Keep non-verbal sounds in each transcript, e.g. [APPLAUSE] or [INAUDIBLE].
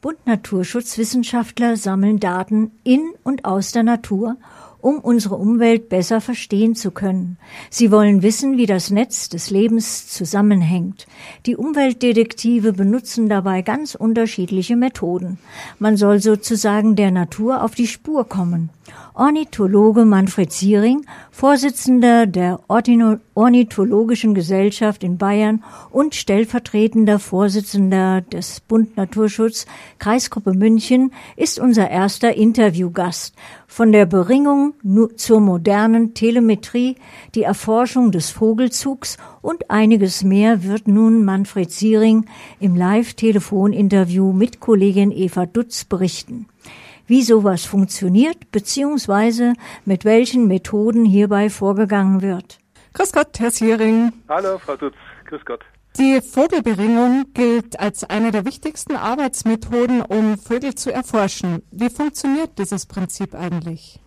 Bund Naturschutzwissenschaftler sammeln Daten in und aus der Natur um unsere Umwelt besser verstehen zu können. Sie wollen wissen, wie das Netz des Lebens zusammenhängt. Die Umweltdetektive benutzen dabei ganz unterschiedliche Methoden. Man soll sozusagen der Natur auf die Spur kommen. Ornithologe Manfred Siering, Vorsitzender der Ornithologischen Gesellschaft in Bayern und stellvertretender Vorsitzender des Bund Naturschutz Kreisgruppe München, ist unser erster Interviewgast. Von der Beringung zur modernen Telemetrie, die Erforschung des Vogelzugs und einiges mehr wird nun Manfred Siering im Live-Telefoninterview mit Kollegin Eva Dutz berichten wie sowas funktioniert, beziehungsweise mit welchen Methoden hierbei vorgegangen wird. Grüß Gott, Herr Siering. Hallo, Frau Dutz. Grüß Gott. Die Vogelberingung gilt als eine der wichtigsten Arbeitsmethoden, um Vögel zu erforschen. Wie funktioniert dieses Prinzip eigentlich?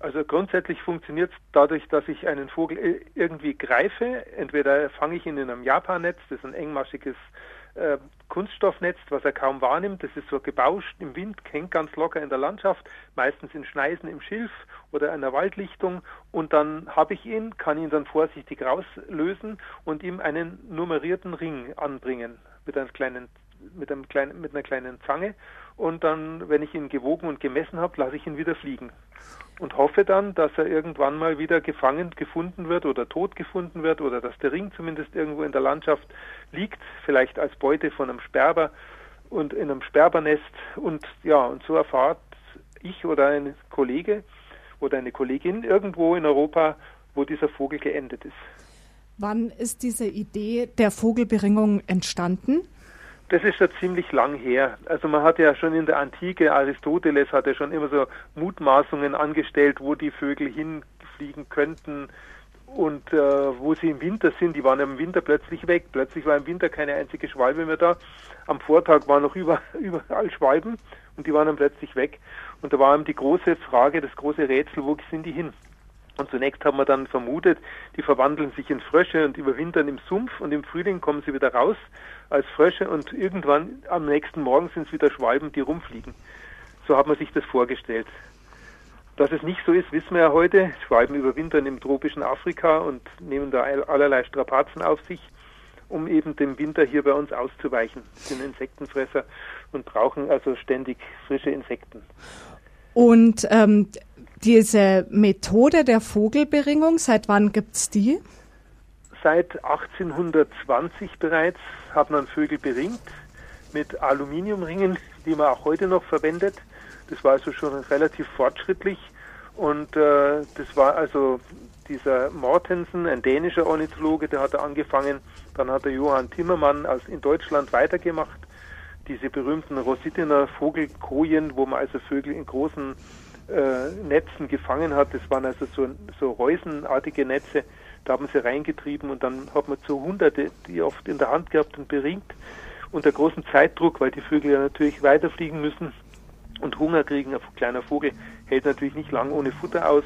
Also grundsätzlich funktioniert es dadurch, dass ich einen Vogel irgendwie greife. Entweder fange ich ihn in einem Japannetz, das ist ein engmaschiges äh, Kunststoffnetz, was er kaum wahrnimmt. Das ist so gebauscht im Wind, hängt ganz locker in der Landschaft, meistens in Schneisen im Schilf oder einer Waldlichtung. Und dann habe ich ihn, kann ihn dann vorsichtig rauslösen und ihm einen nummerierten Ring anbringen mit einem kleinen mit, einem kleinen, mit einer kleinen Zange und dann, wenn ich ihn gewogen und gemessen habe, lasse ich ihn wieder fliegen und hoffe dann, dass er irgendwann mal wieder gefangen gefunden wird oder tot gefunden wird oder dass der Ring zumindest irgendwo in der Landschaft liegt, vielleicht als Beute von einem Sperber und in einem Sperbernest und ja, und so erfahrt ich oder ein Kollege oder eine Kollegin irgendwo in Europa, wo dieser Vogel geendet ist. Wann ist diese Idee der Vogelberingung entstanden? Das ist schon ziemlich lang her. Also man hat ja schon in der Antike, Aristoteles hat ja schon immer so Mutmaßungen angestellt, wo die Vögel hinfliegen könnten und äh, wo sie im Winter sind. Die waren im Winter plötzlich weg. Plötzlich war im Winter keine einzige Schwalbe mehr da. Am Vortag waren noch über, [LAUGHS] überall Schwalben und die waren dann plötzlich weg. Und da war eben die große Frage, das große Rätsel, wo sind die hin? Und zunächst haben wir dann vermutet, die verwandeln sich in Frösche und überwintern im Sumpf und im Frühling kommen sie wieder raus als Frösche und irgendwann am nächsten Morgen sind es wieder Schwalben, die rumfliegen. So hat man sich das vorgestellt. Dass es nicht so ist, wissen wir ja heute. Schwalben überwintern im tropischen Afrika und nehmen da allerlei Strapazen auf sich, um eben dem Winter hier bei uns auszuweichen. Sie sind Insektenfresser und brauchen also ständig frische Insekten. Und ähm, diese Methode der Vogelberingung, seit wann gibt es die? Seit 1820 bereits hat man Vögel beringt mit Aluminiumringen, die man auch heute noch verwendet. Das war also schon relativ fortschrittlich und äh, das war also dieser Mortensen, ein dänischer Ornithologe, der hat da angefangen. Dann hat der Johann Timmermann aus, in Deutschland weitergemacht. Diese berühmten Rositiner Vogelkojen, wo man also Vögel in großen äh, Netzen gefangen hat. Das waren also so, so reusenartige Netze. Da haben sie reingetrieben und dann hat man so Hunderte, die oft in der Hand gehabt und beringt. Unter großem Zeitdruck, weil die Vögel ja natürlich weiterfliegen müssen und Hunger kriegen. Ein kleiner Vogel hält natürlich nicht lang ohne Futter aus.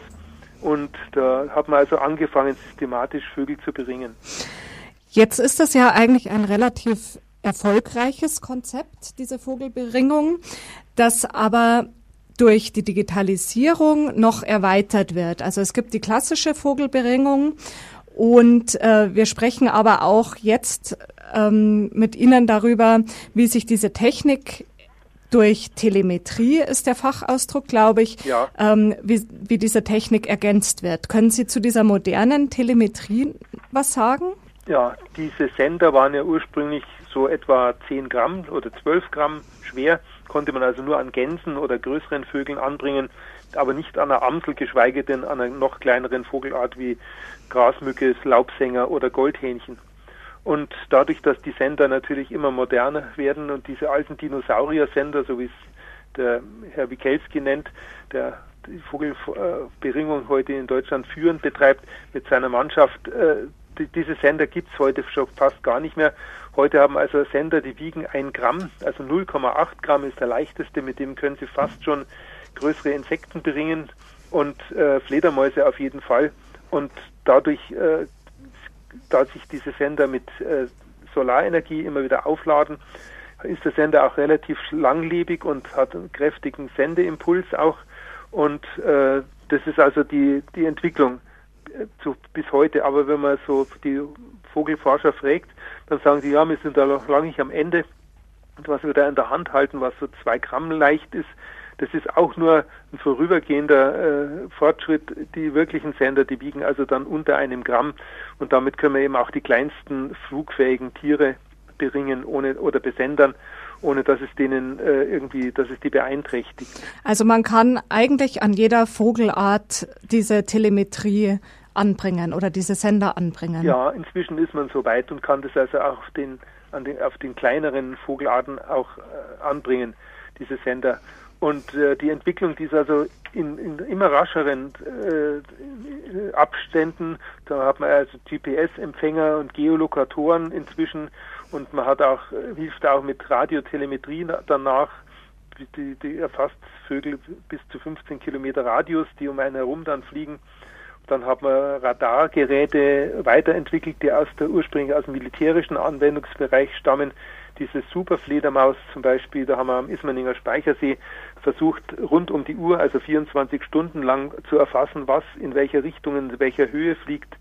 Und da hat man also angefangen, systematisch Vögel zu beringen. Jetzt ist das ja eigentlich ein relativ erfolgreiches Konzept, diese Vogelberingung, das aber durch die Digitalisierung noch erweitert wird. Also es gibt die klassische Vogelberingung und äh, wir sprechen aber auch jetzt ähm, mit Ihnen darüber, wie sich diese Technik durch Telemetrie ist der Fachausdruck, glaube ich, ja. ähm, wie, wie diese Technik ergänzt wird. Können Sie zu dieser modernen Telemetrie was sagen? Ja, diese Sender waren ja ursprünglich so etwa 10 Gramm oder 12 Gramm schwer konnte man also nur an Gänsen oder größeren Vögeln anbringen, aber nicht an einer Amsel, geschweige denn an einer noch kleineren Vogelart wie Grasmücke, Laubsänger oder Goldhähnchen. Und dadurch, dass die Sender natürlich immer moderner werden und diese alten Dinosaurier-Sender, so wie es der Herr Wikelski nennt, der die Vogelberingung heute in Deutschland führend betreibt mit seiner Mannschaft, äh, die, diese Sender gibt es heute schon fast gar nicht mehr. Heute haben also Sender, die wiegen ein Gramm, also 0,8 Gramm ist der leichteste, mit dem können Sie fast schon größere Insekten bringen und äh, Fledermäuse auf jeden Fall. Und dadurch, äh, da sich diese Sender mit äh, Solarenergie immer wieder aufladen, ist der Sender auch relativ langlebig und hat einen kräftigen Sendeimpuls auch. Und äh, das ist also die, die Entwicklung zu, bis heute. Aber wenn man so die Vogelforscher fragt, dann sagen sie, ja, wir sind da noch lange nicht am Ende. Und was wir da in der Hand halten, was so zwei Gramm leicht ist, das ist auch nur ein vorübergehender äh, Fortschritt. Die wirklichen Sender, die wiegen also dann unter einem Gramm und damit können wir eben auch die kleinsten flugfähigen Tiere beringen ohne oder besendern, ohne dass es denen äh, irgendwie, dass es die beeinträchtigt. Also man kann eigentlich an jeder Vogelart diese Telemetrie anbringen oder diese Sender anbringen. Ja, inzwischen ist man so weit und kann das also auch auf den, an den, auf den kleineren Vogelarten auch äh, anbringen, diese Sender. Und äh, die Entwicklung, die ist also in, in immer rascheren äh, Abständen, da hat man also GPS-Empfänger und Geolokatoren inzwischen und man hat auch, hilft auch mit Radiotelemetrie danach, die, die erfasst Vögel bis zu 15 Kilometer Radius, die um einen herum dann fliegen. Dann hat man Radargeräte weiterentwickelt, die aus der ursprünglich aus dem militärischen Anwendungsbereich stammen. Diese Superfledermaus zum Beispiel, da haben wir am Ismaninger Speichersee versucht, rund um die Uhr, also 24 Stunden lang zu erfassen, was in welcher Richtung, in welcher Höhe fliegt.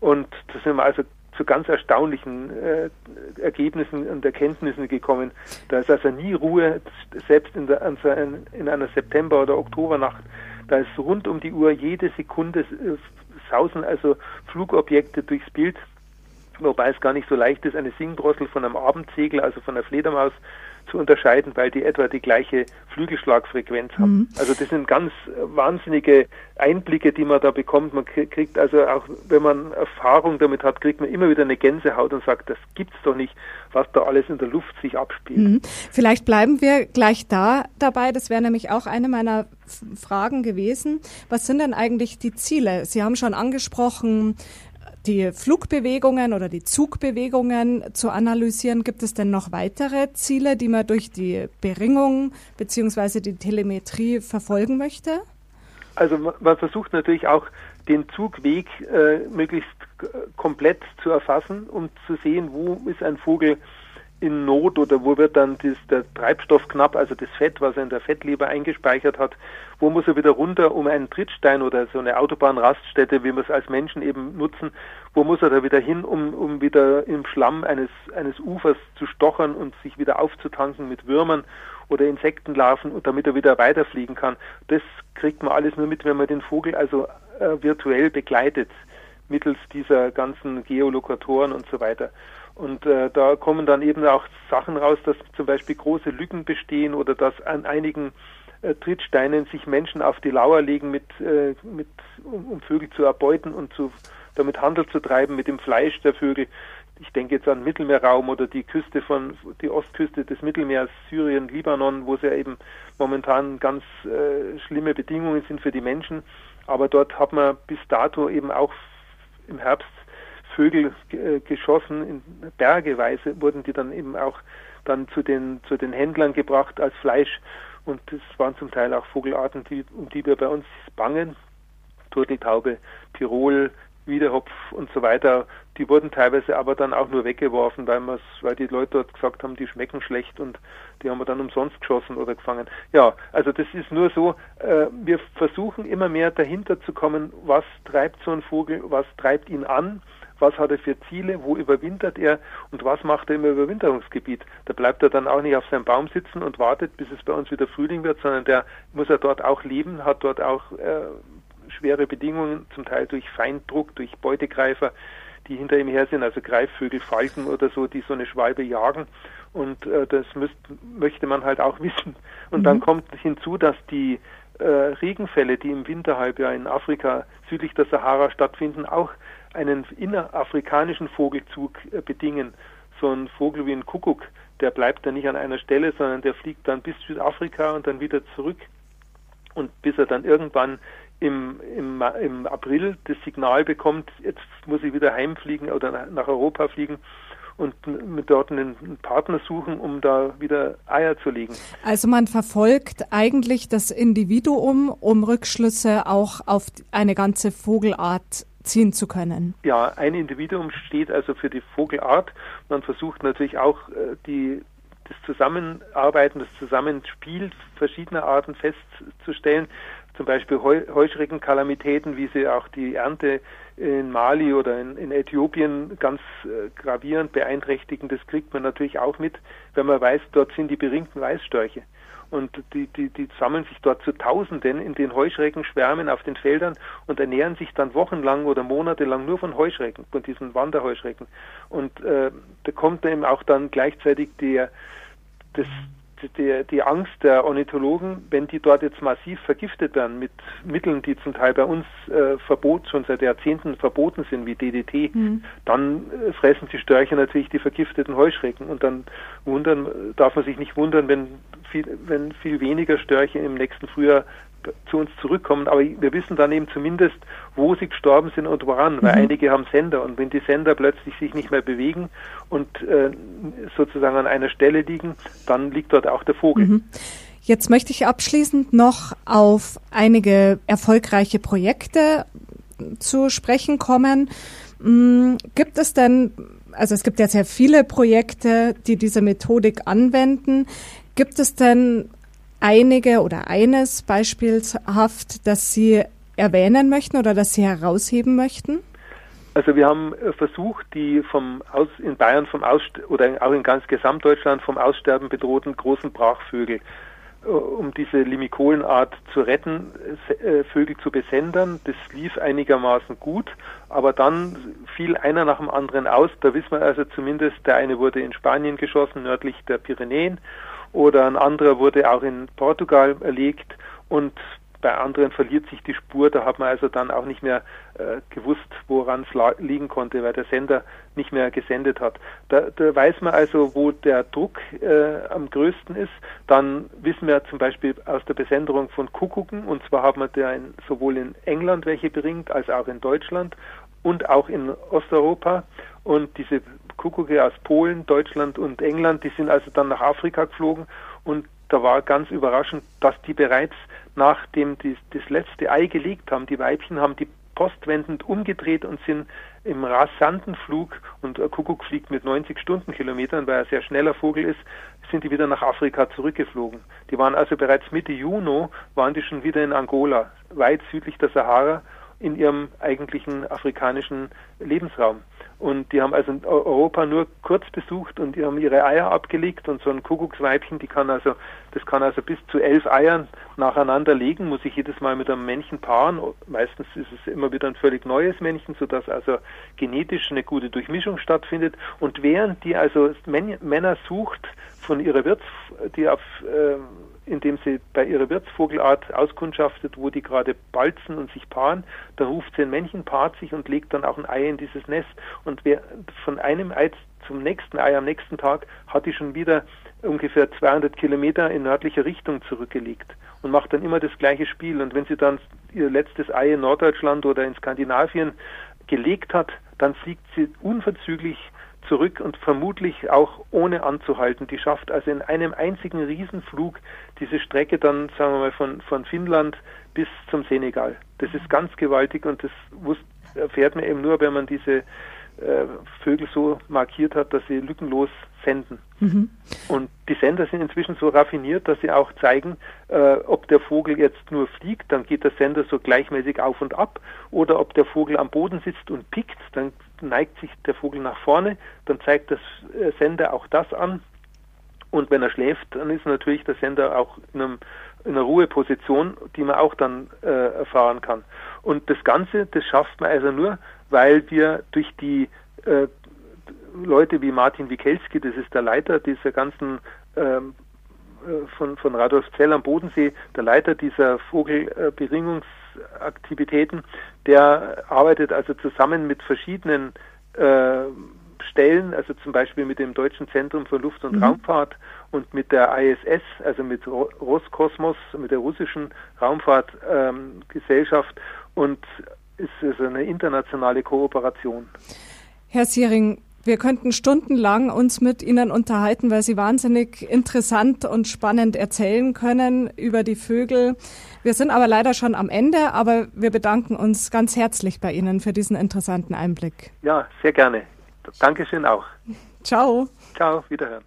Und da sind wir also zu ganz erstaunlichen äh, Ergebnissen und Erkenntnissen gekommen. Da ist also nie Ruhe, selbst in, der, in einer September- oder Oktobernacht. Da ist rund um die Uhr jede Sekunde äh, sausen also Flugobjekte durchs Bild, wobei es gar nicht so leicht ist, eine Singdrossel von einem Abendsegel, also von einer Fledermaus, zu unterscheiden, weil die etwa die gleiche Flügelschlagfrequenz haben. Mhm. Also das sind ganz wahnsinnige Einblicke, die man da bekommt. Man kriegt also auch, wenn man Erfahrung damit hat, kriegt man immer wieder eine Gänsehaut und sagt, das gibt's doch nicht, was da alles in der Luft sich abspielt. Mhm. Vielleicht bleiben wir gleich da dabei. Das wäre nämlich auch eine meiner Fragen gewesen. Was sind denn eigentlich die Ziele? Sie haben schon angesprochen, die Flugbewegungen oder die Zugbewegungen zu analysieren. Gibt es denn noch weitere Ziele, die man durch die Beringung beziehungsweise die Telemetrie verfolgen möchte? Also man versucht natürlich auch den Zugweg äh, möglichst komplett zu erfassen, um zu sehen, wo ist ein Vogel in Not oder wo wird dann das, der Treibstoff knapp, also das Fett, was er in der Fettleber eingespeichert hat, wo muss er wieder runter, um einen Trittstein oder so eine Autobahnraststätte, wie wir es als Menschen eben nutzen, wo muss er da wieder hin, um, um wieder im Schlamm eines, eines Ufers zu stochern und sich wieder aufzutanken mit Würmern oder Insektenlarven und damit er wieder weiterfliegen kann. Das kriegt man alles nur mit, wenn man den Vogel also äh, virtuell begleitet, mittels dieser ganzen Geolokatoren und so weiter. Und äh, da kommen dann eben auch Sachen raus, dass zum Beispiel große Lücken bestehen oder dass an einigen äh, Trittsteinen sich Menschen auf die Lauer legen, mit, äh, mit, um, um Vögel zu erbeuten und zu, damit Handel zu treiben mit dem Fleisch der Vögel. Ich denke jetzt an Mittelmeerraum oder die Küste von die Ostküste des Mittelmeers, Syrien, Libanon, wo es ja eben momentan ganz äh, schlimme Bedingungen sind für die Menschen. Aber dort hat man bis dato eben auch im Herbst Vögel äh, geschossen, in Bergeweise wurden die dann eben auch dann zu den, zu den Händlern gebracht als Fleisch. Und das waren zum Teil auch Vogelarten, die, um die wir bei uns bangen. Turteltaube, Pirol, Wiederhopf und so weiter. Die wurden teilweise aber dann auch nur weggeworfen, weil, weil die Leute dort gesagt haben, die schmecken schlecht und die haben wir dann umsonst geschossen oder gefangen. Ja, also das ist nur so, äh, wir versuchen immer mehr dahinter zu kommen, was treibt so ein Vogel, was treibt ihn an was hat er für Ziele, wo überwintert er und was macht er im Überwinterungsgebiet. Da bleibt er dann auch nicht auf seinem Baum sitzen und wartet, bis es bei uns wieder Frühling wird, sondern der muss er dort auch leben, hat dort auch äh, schwere Bedingungen, zum Teil durch Feinddruck, durch Beutegreifer, die hinter ihm her sind, also Greifvögel, Falken oder so, die so eine Schwalbe jagen. Und äh, das müsst, möchte man halt auch [LAUGHS] wissen. Und mhm. dann kommt hinzu, dass die äh, Regenfälle, die im Winterhalbjahr in Afrika südlich der Sahara stattfinden, auch einen innerafrikanischen Vogelzug äh, bedingen. So ein Vogel wie ein Kuckuck, der bleibt dann nicht an einer Stelle, sondern der fliegt dann bis Südafrika und dann wieder zurück. Und bis er dann irgendwann im, im, im April das Signal bekommt, jetzt muss ich wieder heimfliegen oder nach Europa fliegen und mit dort einen Partner suchen, um da wieder Eier zu legen. Also man verfolgt eigentlich das Individuum, um Rückschlüsse auch auf eine ganze Vogelart ziehen zu können. Ja, ein Individuum steht also für die Vogelart. Man versucht natürlich auch äh, die, das Zusammenarbeiten, das Zusammenspiel verschiedener Arten festzustellen. Zum Beispiel Heu Heuschreckenkalamitäten, wie sie auch die Ernte in Mali oder in, in Äthiopien ganz äh, gravierend beeinträchtigen. Das kriegt man natürlich auch mit, wenn man weiß, dort sind die beringten Weißstörche und die, die, die sammeln sich dort zu Tausenden in den Heuschreckenschwärmen auf den Feldern und ernähren sich dann wochenlang oder monatelang nur von Heuschrecken, von diesen Wanderheuschrecken. Und äh, da kommt eben auch dann gleichzeitig der, das, die, die Angst der Ornithologen, wenn die dort jetzt massiv vergiftet werden mit Mitteln, die zum Teil bei uns äh, verbot, schon seit Jahrzehnten verboten sind, wie DDT, mhm. dann äh, fressen die Störche natürlich die vergifteten Heuschrecken. Und dann wundern, darf man sich nicht wundern, wenn viel, wenn viel weniger Störche im nächsten Frühjahr zu uns zurückkommen, aber wir wissen dann eben zumindest, wo sie gestorben sind und woran, weil mhm. einige haben Sender und wenn die Sender plötzlich sich nicht mehr bewegen und äh, sozusagen an einer Stelle liegen, dann liegt dort auch der Vogel. Mhm. Jetzt möchte ich abschließend noch auf einige erfolgreiche Projekte zu sprechen kommen. Mm, gibt es denn, also es gibt ja sehr viele Projekte, die diese Methodik anwenden. Gibt es denn einige oder eines beispielhaft, das Sie erwähnen möchten oder das Sie herausheben möchten? Also wir haben äh, versucht, die vom Aus, in Bayern vom Aus, oder auch in ganz Gesamtdeutschland vom Aussterben bedrohten großen Brachvögel, äh, um diese Limikolenart zu retten, äh, Vögel zu besendern. Das lief einigermaßen gut, aber dann fiel einer nach dem anderen aus. Da wissen wir also zumindest, der eine wurde in Spanien geschossen, nördlich der Pyrenäen oder ein anderer wurde auch in Portugal erlegt und bei anderen verliert sich die Spur. Da hat man also dann auch nicht mehr äh, gewusst, woran es liegen konnte, weil der Sender nicht mehr gesendet hat. Da, da weiß man also, wo der Druck äh, am größten ist. Dann wissen wir zum Beispiel aus der Besenderung von Kuckucken, und zwar haben wir da in, sowohl in England welche beringt, als auch in Deutschland und auch in Osteuropa. Und diese Kuckucke aus Polen, Deutschland und England, die sind also dann nach Afrika geflogen und da war ganz überraschend, dass die bereits nachdem die das letzte Ei gelegt haben, die Weibchen haben die postwendend umgedreht und sind im rasanten Flug, und ein Kuckuck fliegt mit 90 Stundenkilometern, weil er sehr schneller Vogel ist, sind die wieder nach Afrika zurückgeflogen. Die waren also bereits Mitte Juni, waren die schon wieder in Angola, weit südlich der Sahara, in ihrem eigentlichen afrikanischen Lebensraum. Und die haben also Europa nur kurz besucht und die haben ihre Eier abgelegt und so ein Kuckucksweibchen, die kann also, das kann also bis zu elf Eiern nacheinander legen, muss sich jedes Mal mit einem Männchen paaren. Meistens ist es immer wieder ein völlig neues Männchen, sodass also genetisch eine gute Durchmischung stattfindet. Und während die also Männer sucht von ihrer Wirts, die auf äh, indem sie bei ihrer Wirtsvogelart auskundschaftet, wo die gerade balzen und sich paaren. Da ruft sie ein Männchen, paart sich und legt dann auch ein Ei in dieses Nest. Und wer von einem Ei zum nächsten Ei am nächsten Tag hat die schon wieder ungefähr 200 Kilometer in nördlicher Richtung zurückgelegt und macht dann immer das gleiche Spiel. Und wenn sie dann ihr letztes Ei in Norddeutschland oder in Skandinavien gelegt hat, dann fliegt sie unverzüglich zurück und vermutlich auch ohne anzuhalten. Die schafft also in einem einzigen Riesenflug diese Strecke dann, sagen wir mal, von, von Finnland bis zum Senegal. Das ist ganz gewaltig und das erfährt man eben nur, wenn man diese äh, Vögel so markiert hat, dass sie lückenlos senden. Mhm. Und die Sender sind inzwischen so raffiniert, dass sie auch zeigen, äh, ob der Vogel jetzt nur fliegt, dann geht der Sender so gleichmäßig auf und ab, oder ob der Vogel am Boden sitzt und pickt, dann neigt sich der Vogel nach vorne, dann zeigt das äh, Sender auch das an. Und wenn er schläft, dann ist natürlich der Sender auch in, einem, in einer Ruheposition, die man auch dann äh, erfahren kann. Und das Ganze, das schafft man also nur, weil wir durch die äh, Leute wie Martin Wikelski, das ist der Leiter dieser ganzen ähm, äh, von, von Radolf Zell am Bodensee, der Leiter dieser Vogelberingungsaktivitäten, der arbeitet also zusammen mit verschiedenen äh, Stellen, also zum Beispiel mit dem Deutschen Zentrum für Luft- und mhm. Raumfahrt und mit der ISS, also mit Roskosmos, mit der russischen Raumfahrtgesellschaft ähm, und ist also eine internationale Kooperation. Herr Siering, wir könnten stundenlang uns mit Ihnen unterhalten, weil Sie wahnsinnig interessant und spannend erzählen können über die Vögel. Wir sind aber leider schon am Ende, aber wir bedanken uns ganz herzlich bei Ihnen für diesen interessanten Einblick. Ja, sehr gerne. Dankeschön auch. Ciao. Ciao, wiederhören.